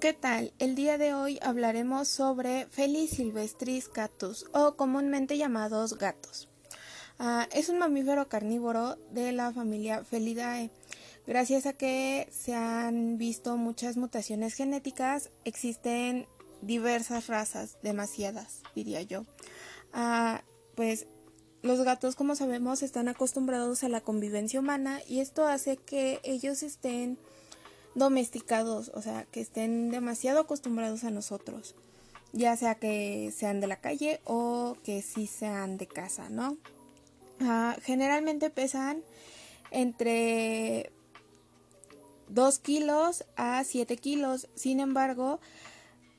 ¿Qué tal? El día de hoy hablaremos sobre Felis silvestris catus o comúnmente llamados gatos. Ah, es un mamífero carnívoro de la familia Felidae. Gracias a que se han visto muchas mutaciones genéticas, existen diversas razas, demasiadas, diría yo. Ah, pues los gatos, como sabemos, están acostumbrados a la convivencia humana y esto hace que ellos estén domesticados, o sea, que estén demasiado acostumbrados a nosotros, ya sea que sean de la calle o que sí sean de casa, ¿no? Ah, generalmente pesan entre 2 kilos a 7 kilos, sin embargo,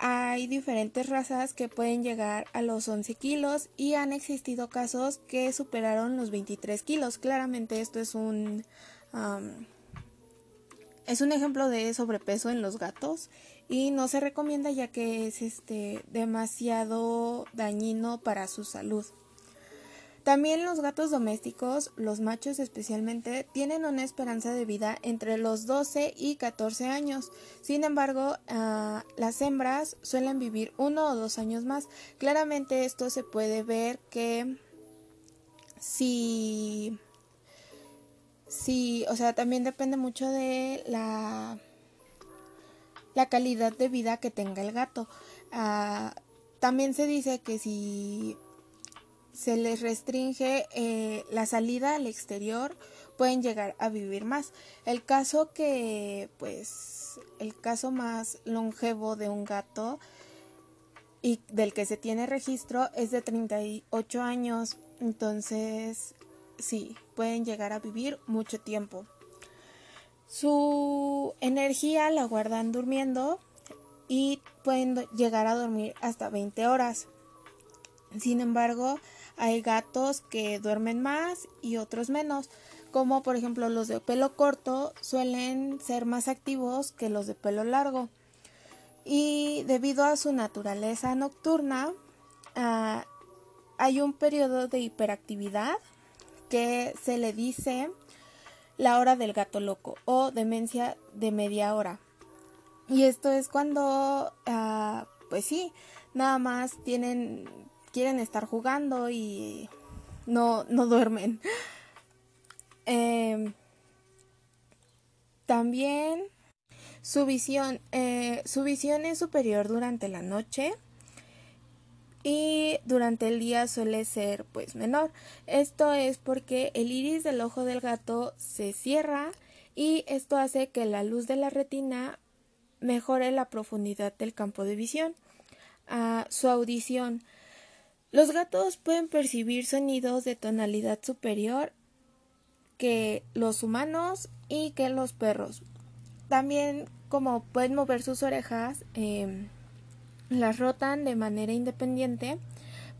hay diferentes razas que pueden llegar a los 11 kilos y han existido casos que superaron los 23 kilos. Claramente esto es un es un ejemplo de sobrepeso en los gatos y no se recomienda ya que es este demasiado dañino para su salud. También los gatos domésticos, los machos especialmente, tienen una esperanza de vida entre los 12 y 14 años. Sin embargo, ah, las hembras suelen vivir uno o dos años más. Claramente esto se puede ver que si... Si, o sea, también depende mucho de la, la calidad de vida que tenga el gato. Ah, también se dice que si se les restringe eh, la salida al exterior, pueden llegar a vivir más. El caso que, pues, el caso más longevo de un gato y del que se tiene registro es de 38 años. Entonces, sí, pueden llegar a vivir mucho tiempo. Su energía la guardan durmiendo y pueden llegar a dormir hasta 20 horas. Sin embargo, hay gatos que duermen más y otros menos, como por ejemplo los de pelo corto suelen ser más activos que los de pelo largo. Y debido a su naturaleza nocturna, ah, hay un periodo de hiperactividad que se le dice la hora del gato loco o demencia de media hora. Y esto es cuando, ah, pues sí, nada más tienen quieren estar jugando y no, no duermen. Em, también su visión, eh, su visión es superior durante la noche y durante el día suele ser pues menor. Esto es porque el iris del ojo del gato se cierra y esto hace que la luz de la retina mejore la profundidad del campo de visión. ah, su audición los gatos pueden percibir sonidos de tonalidad superior que los humanos y que los perros. También como pueden mover sus orejas, em, las rotan de manera independiente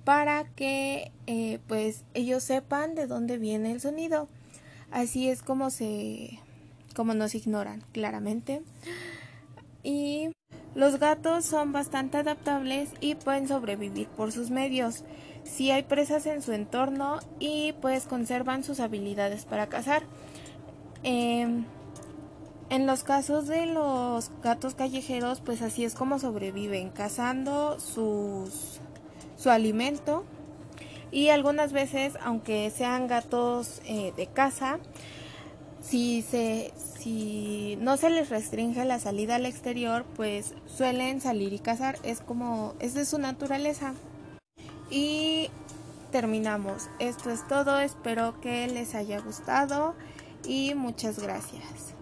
para que eh, pues ellos sepan de dónde viene el sonido. Así es como se como nos ignoran claramente. Y los gatos son bastante adaptables y pueden sobrevivir por sus medios. Si hay presas en su entorno y pues conservan sus habilidades para cazar. Em, en los casos de los gatos callejeros, pues así es como sobreviven, cazando sus, su alimento. Y algunas veces, aunque sean gatos eh, de casa, si, se, si no se les restringe la salida al exterior, pues suelen salir y cazar. Es como, es de su naturaleza. Y terminamos. Esto es todo. Espero que les haya gustado y muchas gracias.